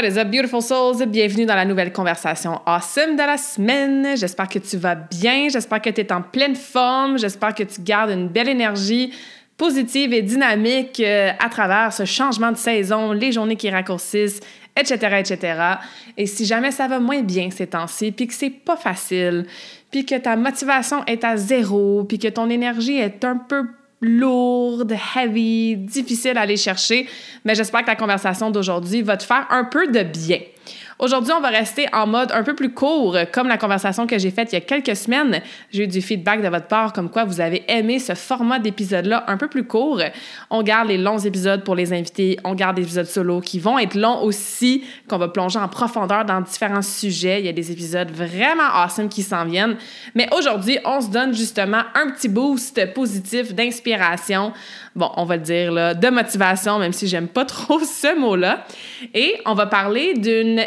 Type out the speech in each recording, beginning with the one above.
What is up, beautiful souls? Bienvenue dans la nouvelle conversation awesome de la semaine. J'espère que tu vas bien, j'espère que tu es en pleine forme, j'espère que tu gardes une belle énergie positive et dynamique euh, à travers ce changement de saison, les journées qui raccourcissent, etc., etc. Et si jamais ça va moins bien ces temps-ci, puis que c'est pas facile, puis que ta motivation est à zéro, puis que ton énergie est un peu lourde, heavy, difficile à aller chercher, mais j'espère que la conversation d'aujourd'hui va te faire un peu de bien. Aujourd'hui, on va rester en mode un peu plus court, comme la conversation que j'ai faite il y a quelques semaines. J'ai eu du feedback de votre part comme quoi vous avez aimé ce format d'épisode-là un peu plus court. On garde les longs épisodes pour les invités, on garde des épisodes solo qui vont être longs aussi, qu'on va plonger en profondeur dans différents sujets. Il y a des épisodes vraiment awesome qui s'en viennent. Mais aujourd'hui, on se donne justement un petit boost positif d'inspiration bon, on va le dire, là, de motivation, même si j'aime pas trop ce mot-là. Et on va parler d'une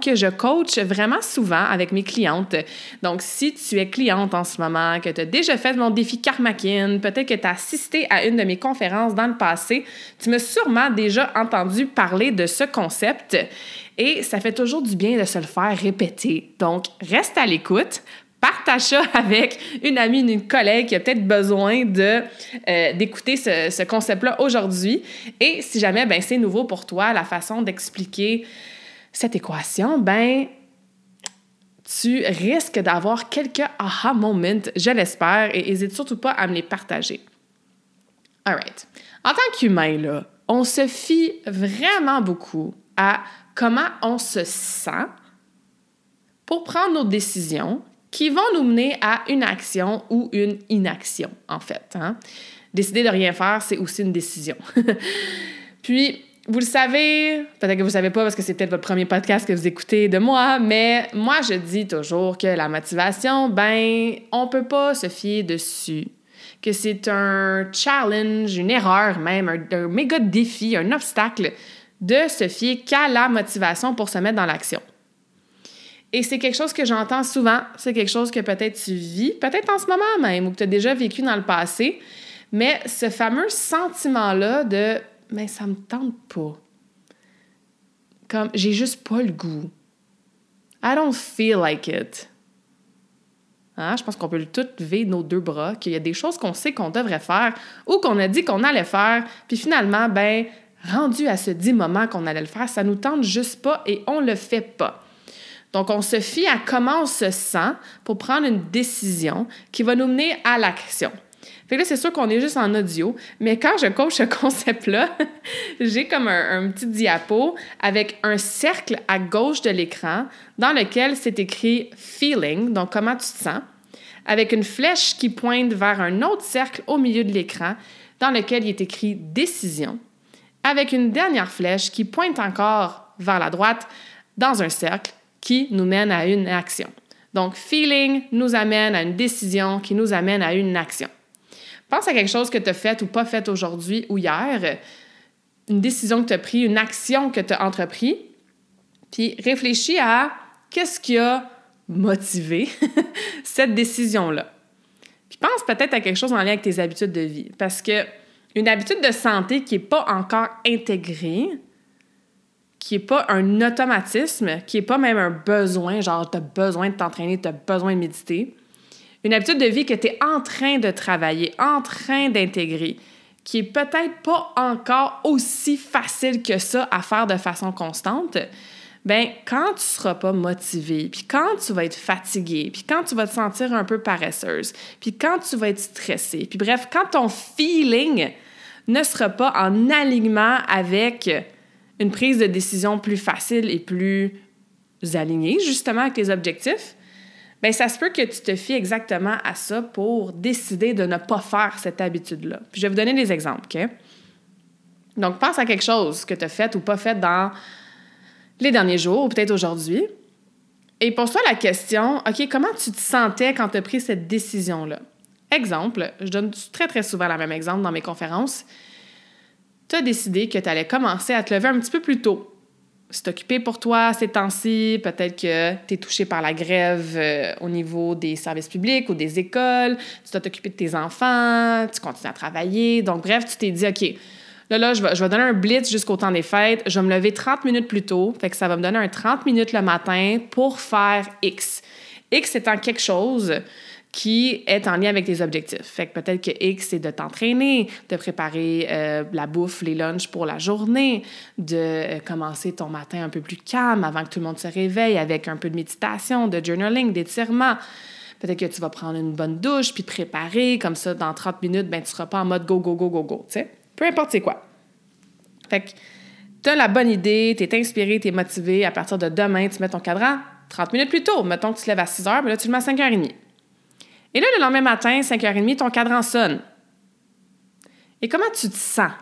que je coach vraiment souvent avec mes clientes. Donc, si tu es cliente en ce moment, que tu as déjà fait mon défi Karmakin, peut-être que tu as assisté à une de mes conférences dans le passé, tu m'as sûrement déjà entendu parler de ce concept. Et ça fait toujours du bien de se le faire répéter. Donc, reste à l'écoute partage ça avec une amie, une collègue qui a peut-être besoin euh, d'écouter ce, concept-là aujourd'hui. Et si jamais ben, c'est nouveau pour toi, la façon d'expliquer cette équation, ben tu risques d'avoir quelques aha moments, je l'espère, et n'hésite surtout pas à me les partager. All right. En tant qu'humain, on se fie vraiment beaucoup à comment on se sent pour prendre nos décisions qui vont nous mener à une action ou une inaction, en fait. Hein. Décider de rien faire, c'est aussi une décision. Puis, vous le savez, peut-être que vous ne savez pas parce que c'est peut-être votre premier podcast que vous écoutez de moi, mais moi, je dis toujours que la motivation, ben, on peut pas se fier dessus. Que c'est un challenge, une erreur même, un, un méga défi, un obstacle de se fier qu'à la motivation pour se mettre dans l'action. Et c'est quelque chose que j'entends souvent, c'est quelque chose que peut-être tu vis, peut-être en ce moment même, ou que tu as déjà vécu dans le passé, mais ce fameux sentiment-là de « mais ça me tente pas ». Comme « j'ai juste pas le goût ». I don't feel like it. Hein? Je pense qu'on peut tout lever nos deux bras, qu'il y a des choses qu'on sait qu'on devrait faire ou qu'on a dit qu'on allait faire, puis finalement, ben, rendu à ce dit moment qu'on allait le faire, ça nous tente juste pas et on le fait pas. Donc, on se fie à comment on se sent pour prendre une décision qui va nous mener à l'action. Fait que là, c'est sûr qu'on est juste en audio, mais quand je coach ce concept-là, j'ai comme un, petit diapo avec un cercle à gauche de l'écran dans lequel c'est écrit feeling, donc comment tu te sens, avec une flèche qui pointe vers un autre cercle au milieu de l'écran dans lequel il est écrit décision, avec une dernière flèche qui pointe encore vers la droite dans un cercle qui nous mène à une action. Donc, feeling nous amène à une décision qui nous amène à une action. Pense à quelque chose que tu as fait ou pas fait aujourd'hui ou hier, une décision que tu as prise, une action que tu as entreprise, puis réfléchis à qu'est-ce qui a motivé cette décision-là. Puis pense peut-être à quelque chose en lien avec tes habitudes de vie, parce que une habitude de santé qui n'est pas encore intégrée, qui n'est pas un automatisme, qui n'est pas même un besoin, genre tu as besoin de t'entraîner, tu as besoin de méditer. Une habitude de vie que tu es en train de travailler, en train d'intégrer, qui est peut-être pas encore aussi facile que ça à faire de façon constante, ben quand tu seras pas motivé, puis quand tu vas être fatigué, puis quand tu vas te sentir un peu paresseuse, puis quand tu vas être stressé, puis bref, quand ton feeling ne sera pas en alignement avec une prise de décision plus facile et plus alignée, justement, avec tes objectifs, bien, ça se peut que tu te fies exactement à ça pour décider de ne pas faire cette habitude-là. Puis je vais vous donner des exemples, OK? Donc, pense à quelque chose que tu as fait ou pas fait dans les derniers jours ou peut-être aujourd'hui. Et pose-toi la question, OK, comment tu te sentais quand tu as pris cette décision-là? Exemple, je donne très, très souvent le même exemple dans mes conférences. Tu as décidé que tu allais commencer à te lever un petit peu plus tôt. C'est occupé pour toi ces temps-ci. Peut-être que tu es touché par la grève euh, au niveau des services publics ou des écoles. Tu dois t'occuper de tes enfants. Tu continues à travailler. Donc, bref, tu t'es dit, OK, là, là, je vais, je vais donner un blitz jusqu'au temps des fêtes. Je vais me lever 30 minutes plus tôt. Fait que ça va me donner un 30 minutes le matin pour faire X. X étant quelque chose qui est en lien avec tes objectifs. Fait que peut-être que X, c'est de t'entraîner, de préparer euh, la bouffe, les lunchs pour la journée, de euh, commencer ton matin un peu plus calme avant que tout le monde se réveille avec un peu de méditation, de journaling, d'étirement. Peut-être que tu vas prendre une bonne douche puis préparer, comme ça, dans 30 minutes, ben, tu seras pas en mode go, go, go, go, go, tu sais. Peu importe c'est quoi. Fait que tu as la bonne idée, tu es inspiré, tu es motivé. À partir de demain, tu mets ton cadran 30 minutes plus tôt. Mettons que tu te lèves à 6 heures, mais là, tu le mets à 5h30. Et là, le lendemain matin, 5h30, ton cadran sonne. Et comment tu te sens?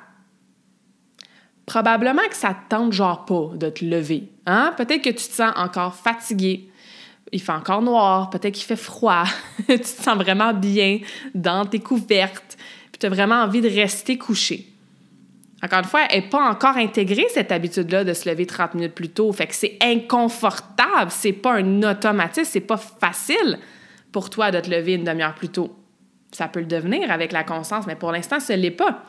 Probablement que ça te tente genre pas de te lever. Hein? Peut-être que tu te sens encore fatigué. Il fait encore noir, peut-être qu'il fait froid. tu te sens vraiment bien dans tes couvertes. Puis tu as vraiment envie de rester couché. Encore une fois, elle n'est pas encore intégrée, cette habitude-là de se lever 30 minutes plus tôt. Fait que c'est inconfortable, c'est pas un automatisme, c'est pas facile pour toi de te lever une demi-heure plus tôt. Ça peut le devenir avec la conscience, mais pour l'instant, ce l'est pas.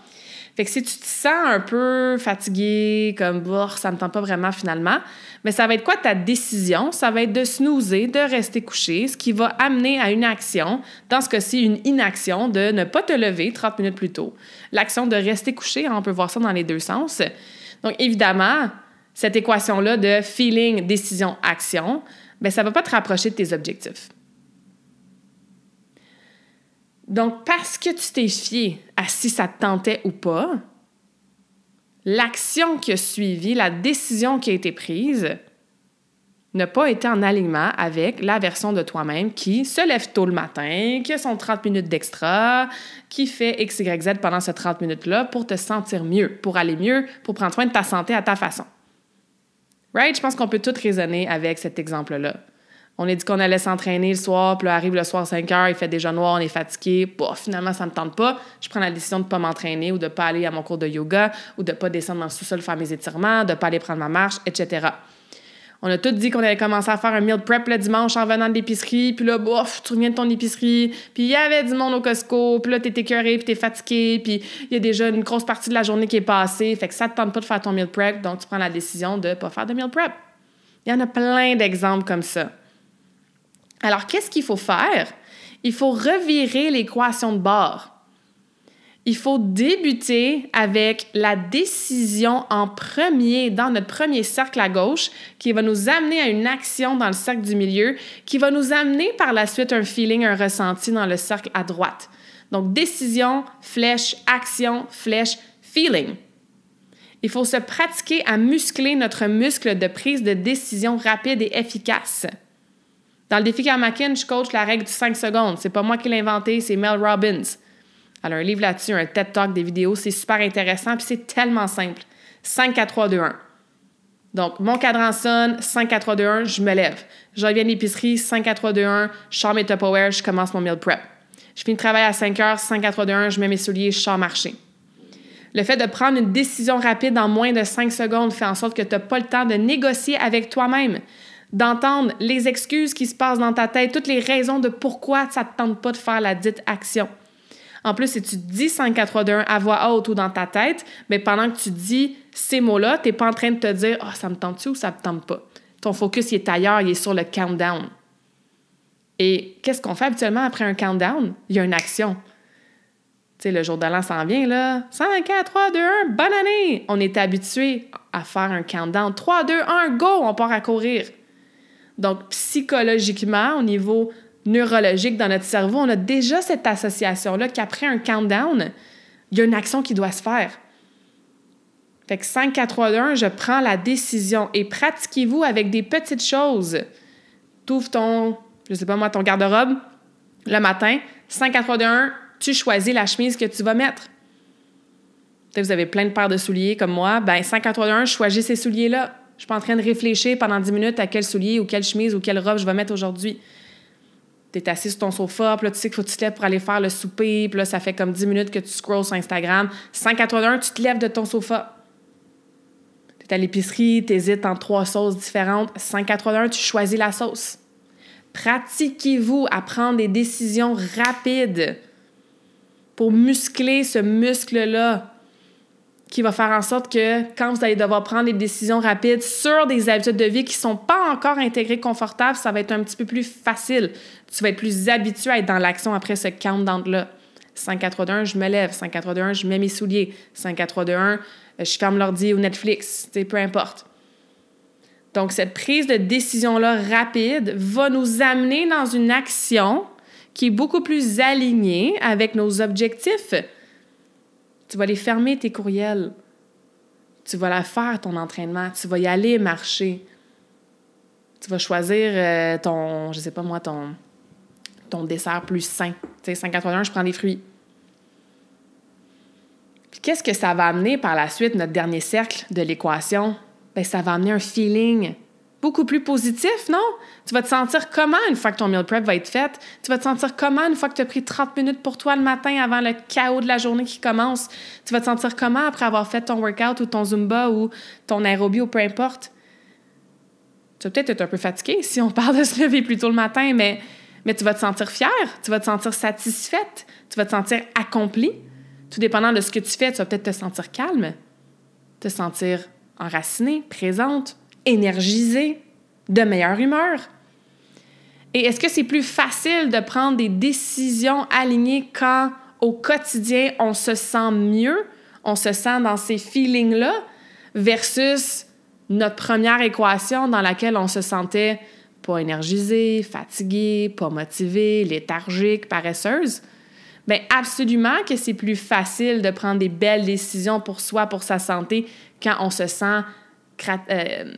Fait que si tu te sens un peu fatigué, comme oh, ça me tente pas vraiment finalement, mais ça va être quoi ta décision? Ça va être de snoozer, de rester couché, ce qui va amener à une action, dans ce cas-ci, une inaction de ne pas te lever 30 minutes plus tôt. L'action de rester couché, on peut voir ça dans les deux sens. Donc évidemment, cette équation-là de feeling, décision, action, bien, ça ne va pas te rapprocher de tes objectifs. Donc, parce que tu t'es fié à si ça te tentait ou pas, l'action qui a suivi, la décision qui a été prise, n'a pas été en alignement avec la version de toi-même qui se lève tôt le matin, qui a son 30 minutes d'extra, qui fait X, Y, Z pendant ces 30 minutes-là pour te sentir mieux, pour aller mieux, pour prendre soin de ta santé à ta façon. Right? Je pense qu'on peut tout raisonner avec cet exemple-là. On a dit qu'on allait s'entraîner le soir, puis là, arrive le soir 5 heures, il fait déjà noir, on est fatigué. Bon, finalement, ça ne me tente pas. Je prends la décision de ne pas m'entraîner ou de ne pas aller à mon cours de yoga ou de ne pas descendre dans le sous-sol faire mes étirements, de ne pas aller prendre ma marche, etc. On a tout dit qu'on allait commencer à faire un meal prep le dimanche en venant de l'épicerie. Puis là, bof, tu reviens de ton épicerie. Puis il y avait du monde au Costco. Puis là, t'es écœuré, puis t'es fatigué. Puis il y a déjà une grosse partie de la journée qui est passée. Fait que ça te tente pas de faire ton meal prep. Donc, tu prends la décision de pas faire de meal prep. Il y en a plein d'exemples comme ça. Alors, qu'est-ce qu'il faut faire? Il faut revirer l'équation de bord. Il faut débuter avec la décision en premier dans notre premier cercle à gauche qui va nous amener à une action dans le cercle du milieu, qui va nous amener par la suite un feeling, un ressenti dans le cercle à droite. Donc, décision, flèche, action, flèche, feeling. Il faut se pratiquer à muscler notre muscle de prise de décision rapide et efficace. Dans le défi Karmakin, je coach la règle du 5 secondes. C'est pas moi qui l'ai inventé, c'est Mel Robbins. Elle a un livre là-dessus, un TED Talk, des vidéos. C'est super intéressant, puis c'est tellement simple. 5, 4, 3, 2, 1. Donc, mon cadran sonne, 5, 4, 3, 2, 1, je me lève. Je reviens de l'épicerie, 5, 4, 3, 2, 1, je sors mes Tupperware, je commence mon meal prep. Je finis le travail à 5 heures, 5, 4, 3, 2, 1, je mets mes souliers, je sors marcher. Le fait de prendre une décision rapide en moins de 5 secondes fait en sorte que tu n'as pas le temps de négocier avec toi-même d'entendre les excuses qui se passent dans ta tête, toutes les raisons de pourquoi ça ne te tente pas de faire la dite action. En plus, si tu dis 5, 4, 3, 2, 1 à voix haute ou dans ta tête, mais pendant que tu dis ces mots-là, tu n'es pas en train de te dire oh, ça me tente-tu ou ça me tente pas? Ton focus il est ailleurs, il est sur le countdown. Et qu'est-ce qu'on fait habituellement après un countdown? Il y a une action. sais, le jour de l'an s'en vient, là. 5, 4, 3, 2, 1, bonne année! On est habitué à faire un countdown. 3, 2, 1, go! On part à courir. Donc, psychologiquement, au niveau neurologique dans notre cerveau, on a déjà cette association-là qu'après un countdown, il y a une action qui doit se faire. Fait que 5, 4, 3, 2, 1, je prends la décision et pratiquez-vous avec des petites choses. T'ouvres ton, je sais pas moi, ton garde-robe le matin, 5, 4, 3, 2, 1, tu choisis la chemise que tu vas mettre. Peut-être vous avez plein de paires de souliers comme moi, ben 5, 4, 3, 2, 1, je choisis ces souliers-là. Je suis pas en train de réfléchir pendant 10 minutes à quel soulier ou quelle chemise ou quelle robe je vais mettre aujourd'hui. Tu es assis sur ton sofa, puis là, tu sais qu'il faut que tu te lèves pour aller faire le souper, puis là, ça fait comme 10 minutes que tu scrolls sur Instagram. 5, 4, 3, 2, 1, tu te lèves de ton sofa tu à l'épicerie, tu hésites entre trois sauces différentes. 5-4-3-1, tu choisis la sauce. Pratiquez-vous à prendre des décisions rapides pour muscler ce muscle-là qui va faire en sorte que quand vous allez devoir prendre des décisions rapides sur des habitudes de vie qui ne sont pas encore intégrées confortables, ça va être un petit peu plus facile. Tu vas être plus habitué à être dans l'action après ce countdown-là. 5, 4, 3, 2, 1, je me lève. 5, 4, 3, 2, 1, je mets mes souliers. 5, 4, 3, 2, 1, je ferme l'ordi ou Netflix, peu importe. Donc, cette prise de décision-là rapide va nous amener dans une action qui est beaucoup plus alignée avec nos objectifs. Tu vas aller fermer tes courriels. Tu vas la faire, ton entraînement. Tu vas y aller marcher. Tu vas choisir euh, ton, je sais pas moi, ton, dessert plus sain. Tu sais, 5,81, je prends des fruits qu'est-ce que ça va amener par la suite, notre dernier cercle de l'équation? Bien, ça va amener un feeling beaucoup plus positif, non? Tu vas te sentir comment une fois que ton meal prep va être fait? Tu vas te sentir comment une fois que tu as pris 30 minutes pour toi le matin avant le chaos de la journée qui commence? Tu vas te sentir comment après avoir fait ton workout ou ton Zumba ou ton aérobie ou peu importe? Tu vas peut-être être un peu fatigué si on parle de se lever plus tôt le matin, mais, mais tu vas te sentir fière, tu vas te sentir satisfaite, tu vas te sentir accomplie. Tout dépendant de ce que tu fais, tu vas peut-être te sentir calme, te sentir enracinée, présente, énergisée, de meilleure humeur. Et est-ce que c'est plus facile de prendre des décisions alignées quand au quotidien on se sent mieux, on se sent dans ces feelings-là, versus notre première équation dans laquelle on se sentait pas énergisé, fatigué, pas motivé, léthargique, paresseuse? Bien, absolument que c'est plus facile de prendre des belles décisions pour soi, pour sa santé, quand on se sent. Euh,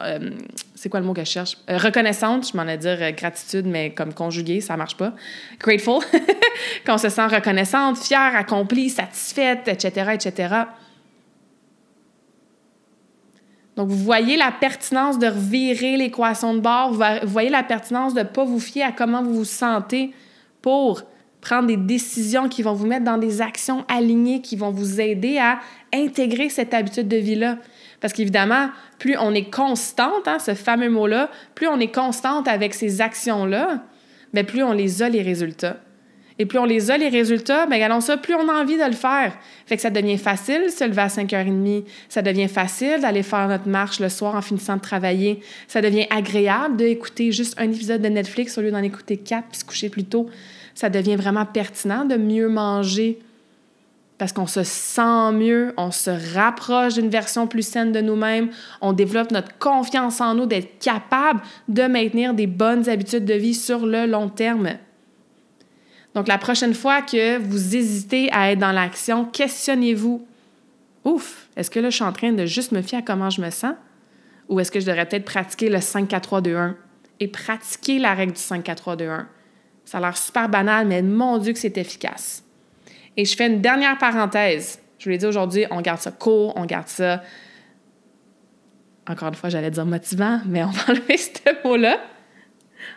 euh, c'est quoi le mot que je cherche? Euh, reconnaissante, je m'en ai dire gratitude, mais comme conjugué, ça marche pas. Grateful, quand on se sent reconnaissante, fière, accomplie, satisfaite, etc., etc. Donc, vous voyez la pertinence de revirer l'équation de bord, vous voyez la pertinence de ne pas vous fier à comment vous vous sentez pour prendre des décisions qui vont vous mettre dans des actions alignées, qui vont vous aider à intégrer cette habitude de vie-là. Parce qu'évidemment, plus on est constante, hein, ce fameux mot-là, plus on est constante avec ces actions-là, mais plus on les a les résultats. Et plus on les a les résultats, bien, allons ça, plus on a envie de le faire. Fait que ça devient facile se lever à 5h30. Ça devient facile d'aller faire notre marche le soir en finissant de travailler. Ça devient agréable d'écouter juste un épisode de Netflix au lieu d'en écouter quatre puis se coucher plus tôt ça devient vraiment pertinent de mieux manger parce qu'on se sent mieux, on se rapproche d'une version plus saine de nous-mêmes, on développe notre confiance en nous d'être capable de maintenir des bonnes habitudes de vie sur le long terme. Donc la prochaine fois que vous hésitez à être dans l'action, questionnez-vous. Ouf, est-ce que là je suis en train de juste me fier à comment je me sens? Ou est-ce que je devrais peut-être pratiquer le 5 4 3 2 1 et pratiquer la règle du 5 4 3 2 1 ça a l'air super banal, mais mon Dieu que c'est efficace. Et je fais une dernière parenthèse. Je vous l'ai dit aujourd'hui, on garde ça court, on garde ça. Encore une fois, j'allais dire motivant, mais on va enlever ce mot-là.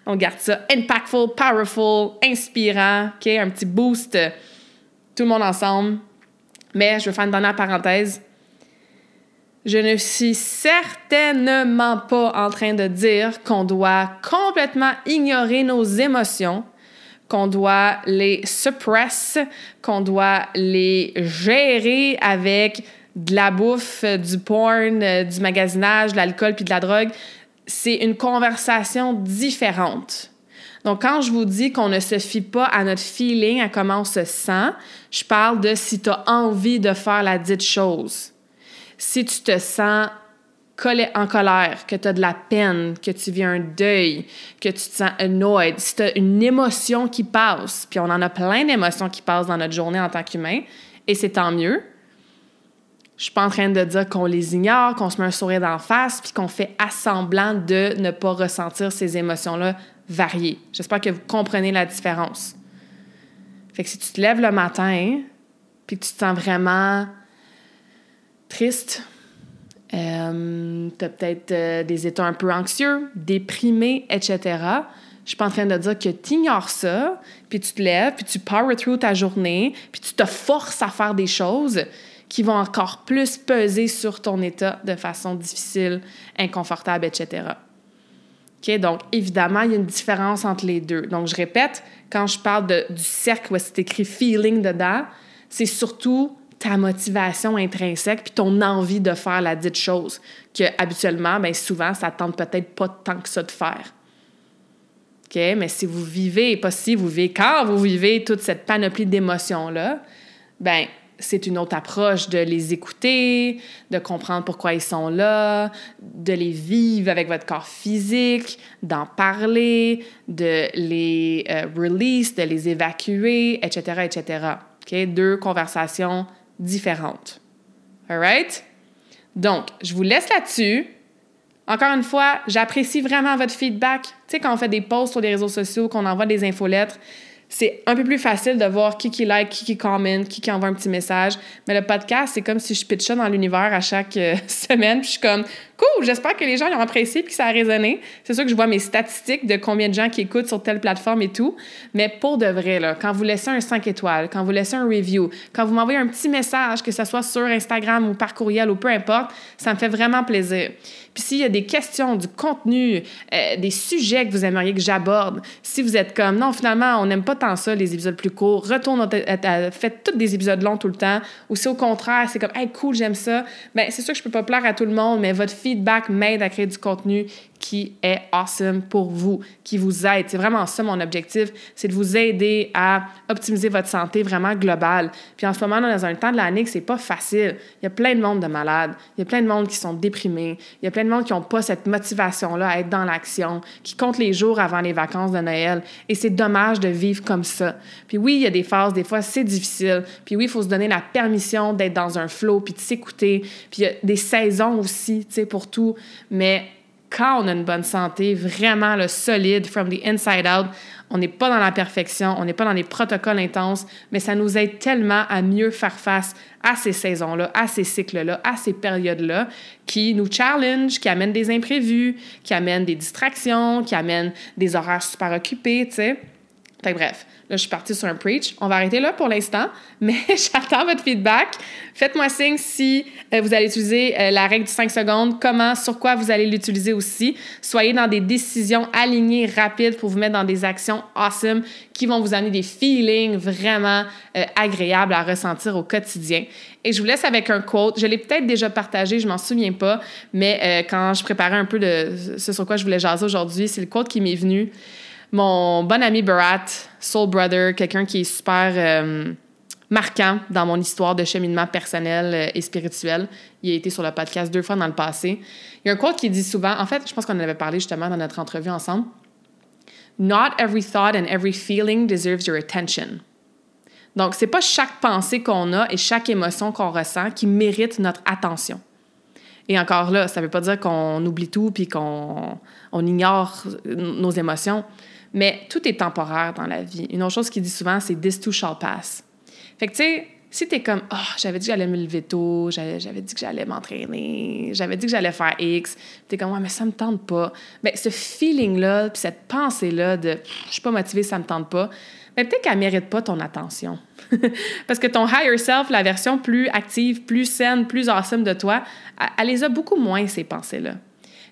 On garde ça impactful, powerful, inspirant, OK? Un petit boost, tout le monde ensemble. Mais je vais faire une dernière parenthèse. Je ne suis certainement pas en train de dire qu'on doit complètement ignorer nos émotions qu'on doit les suppress, qu'on doit les gérer avec de la bouffe, du porn, du magasinage, de l'alcool puis de la drogue. C'est une conversation différente. Donc, quand je vous dis qu'on ne se fie pas à notre feeling, à comment on se sent, je parle de si tu as envie de faire la dite chose. Si tu te sens en colère, que tu as de la peine, que tu vis un deuil, que tu te sens annoyed, si tu as une émotion qui passe, puis on en a plein d'émotions qui passent dans notre journée en tant qu'humain, et c'est tant mieux. Je suis pas en train de dire qu'on les ignore, qu'on se met un sourire d'en face, puis qu'on fait assemblant de ne pas ressentir ces émotions-là variées. J'espère que vous comprenez la différence. Fait que si tu te lèves le matin, puis que tu te sens vraiment triste, euh, tu as peut-être euh, des états un peu anxieux, déprimés, etc. Je suis pas en train de dire que tu ignores ça, puis tu te lèves, puis tu power through ta journée, puis tu te forces à faire des choses qui vont encore plus peser sur ton état de façon difficile, inconfortable, etc. OK? Donc, évidemment, il y a une différence entre les deux. Donc, je répète, quand je parle de, du cercle où c'est écrit feeling dedans, c'est surtout ta motivation intrinsèque puis ton envie de faire la dite chose que habituellement ben souvent ça tente peut-être pas tant que ça de faire. OK, mais si vous vivez pas si vous vivez quand vous vivez toute cette panoplie d'émotions là, ben c'est une autre approche de les écouter, de comprendre pourquoi ils sont là, de les vivre avec votre corps physique, d'en parler, de les euh, release, de les évacuer, etc., etc. OK? Deux conversations différentes. All right? Donc, je vous laisse là-dessus. Encore une fois, j'apprécie vraiment votre feedback. Tu sais, quand on fait des posts sur les réseaux sociaux, qu'on envoie des infolettres, c'est un peu plus facile de voir qui qui like, qui qui commente, qui qui envoie un petit message. Mais le podcast, c'est comme si je pitchais dans l'univers à chaque euh, semaine. Puis je suis comme, cool, j'espère que les gens ont apprécié puis que ça a résonné. C'est sûr que je vois mes statistiques de combien de gens qui écoutent sur telle plateforme et tout. Mais pour de vrai, là, quand vous laissez un 5 étoiles, quand vous laissez un review, quand vous m'envoyez un petit message, que ce soit sur Instagram ou par courriel ou peu importe, ça me fait vraiment plaisir. Puis s'il y a des questions, du contenu, euh, des sujets que vous aimeriez que j'aborde, si vous êtes comme non, finalement, on n'aime pas tant ça, les épisodes plus courts, retourne, faites tous des épisodes longs tout le temps, ou si au contraire, c'est comme, hey, cool, j'aime ça, bien, c'est sûr que je peux pas plaire à tout le monde, mais votre feedback m'aide à créer du contenu qui est awesome pour vous, qui vous aide. C'est vraiment ça mon objectif, c'est de vous aider à optimiser votre santé vraiment globale. Puis en ce moment, dans un temps de l'année que c'est pas facile. Il y a plein de monde de malades, il y a plein de monde qui sont déprimés, il y a plein de monde qui n'ont pas cette motivation-là à être dans l'action, qui comptent les jours avant les vacances de Noël. Et c'est dommage de vivre comme ça. Puis oui, il y a des phases, des fois c'est difficile. Puis oui, il faut se donner la permission d'être dans un flow, puis de s'écouter. Puis il y a des saisons aussi, tu sais, pour tout. Mais quand on a une bonne santé, vraiment le solide, from the inside out, on n'est pas dans la perfection, on n'est pas dans les protocoles intenses, mais ça nous aide tellement à mieux faire face à ces saisons-là, à ces cycles-là, à ces périodes-là, qui nous challenge, qui amènent des imprévus, qui amènent des distractions, qui amènent des horaires super occupés, tu sais. Fait bref, Là, je suis partie sur un preach. On va arrêter là pour l'instant, mais j'attends votre feedback. Faites-moi signe si euh, vous allez utiliser euh, la règle du 5 secondes, comment, sur quoi vous allez l'utiliser aussi. Soyez dans des décisions alignées, rapides pour vous mettre dans des actions awesome qui vont vous amener des feelings vraiment euh, agréables à ressentir au quotidien. Et je vous laisse avec un quote. Je l'ai peut-être déjà partagé, je m'en souviens pas, mais quand je préparais un peu de ce sur quoi je voulais jaser aujourd'hui, c'est le quote qui m'est venu mon bon ami Barat, soul brother, quelqu'un qui est super euh, marquant dans mon histoire de cheminement personnel euh, et spirituel. Il a été sur le podcast deux fois dans le passé. Il y a un quote qui dit souvent, en fait, je pense qu'on en avait parlé justement dans notre entrevue ensemble. Not every thought and every feeling deserves your attention. Donc, c'est pas chaque pensée qu'on a et chaque émotion qu'on ressent qui mérite notre attention. Et encore là, ça veut pas dire qu'on oublie tout puis qu'on on ignore nos émotions. Mais tout est temporaire dans la vie. Une autre chose qu'il dit souvent, c'est This too shall pass. Fait que, tu sais, si t'es comme, oh, j'avais dit que j'allais me lever tôt, j'avais dit que j'allais m'entraîner, j'avais dit que j'allais faire X, t'es comme, ouais, mais ça me tente pas. Mais ce feeling-là, puis cette pensée-là de, je suis pas motivée, ça me tente pas, mais peut-être qu'elle mérite pas ton attention. Parce que ton higher self, la version plus active, plus saine, plus awesome de toi, elle les a beaucoup moins, ces pensées-là.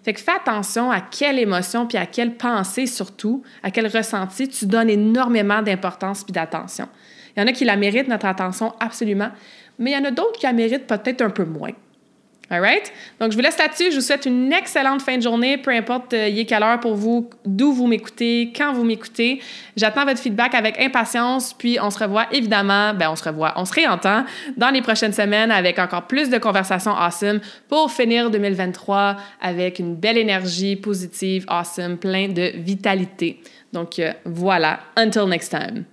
Fait que fais attention à quelle émotion puis à quelle pensée surtout, à quel ressenti tu donnes énormément d'importance puis d'attention. Il y en a qui la méritent, notre attention, absolument, mais il y en a d'autres qui la méritent peut-être un peu moins. Alright? Donc, je vous laisse là-dessus. Je vous souhaite une excellente fin de journée, peu importe euh, y est quelle heure pour vous, d'où vous m'écoutez, quand vous m'écoutez. J'attends votre feedback avec impatience, puis on se revoit évidemment, ben on se revoit, on se réentend dans les prochaines semaines avec encore plus de conversations awesome pour finir 2023 avec une belle énergie positive, awesome, plein de vitalité. Donc, euh, voilà. Until next time.